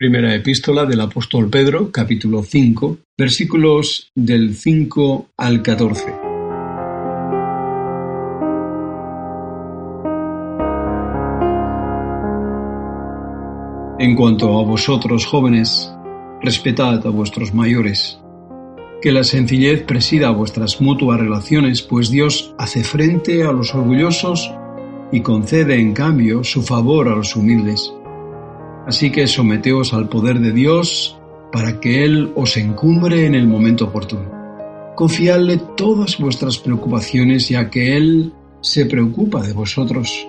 Primera epístola del apóstol Pedro, capítulo 5, versículos del 5 al 14. En cuanto a vosotros jóvenes, respetad a vuestros mayores, que la sencillez presida vuestras mutuas relaciones, pues Dios hace frente a los orgullosos y concede en cambio su favor a los humildes. Así que someteos al poder de Dios para que Él os encumbre en el momento oportuno. Confiadle todas vuestras preocupaciones ya que Él se preocupa de vosotros.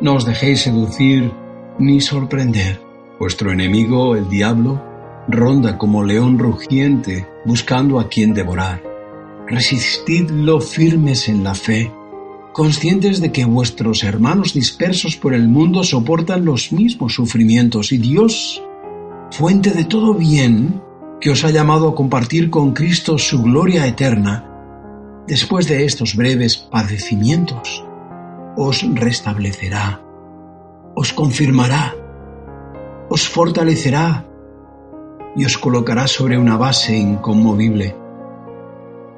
No os dejéis seducir ni sorprender. Vuestro enemigo, el diablo, ronda como león rugiente buscando a quien devorar. Resistidlo firmes en la fe conscientes de que vuestros hermanos dispersos por el mundo soportan los mismos sufrimientos y Dios, fuente de todo bien, que os ha llamado a compartir con Cristo su gloria eterna, después de estos breves padecimientos, os restablecerá, os confirmará, os fortalecerá y os colocará sobre una base inconmovible.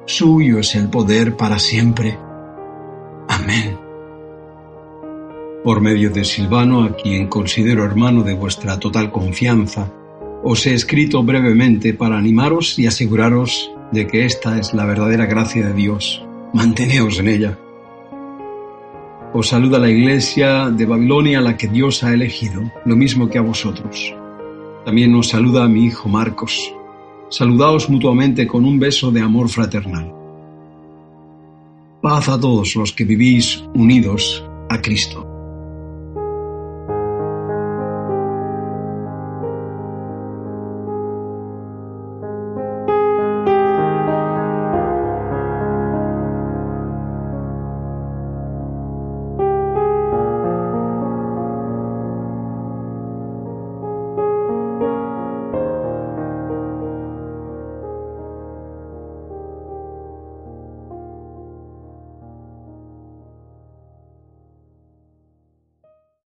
Suyo es el poder para siempre Por medio de Silvano, a quien considero hermano de vuestra total confianza, os he escrito brevemente para animaros y aseguraros de que esta es la verdadera gracia de Dios. Manteneos en ella. Os saluda la iglesia de Babilonia a la que Dios ha elegido, lo mismo que a vosotros. También os saluda mi hijo Marcos. Saludaos mutuamente con un beso de amor fraternal. Paz a todos los que vivís unidos a Cristo.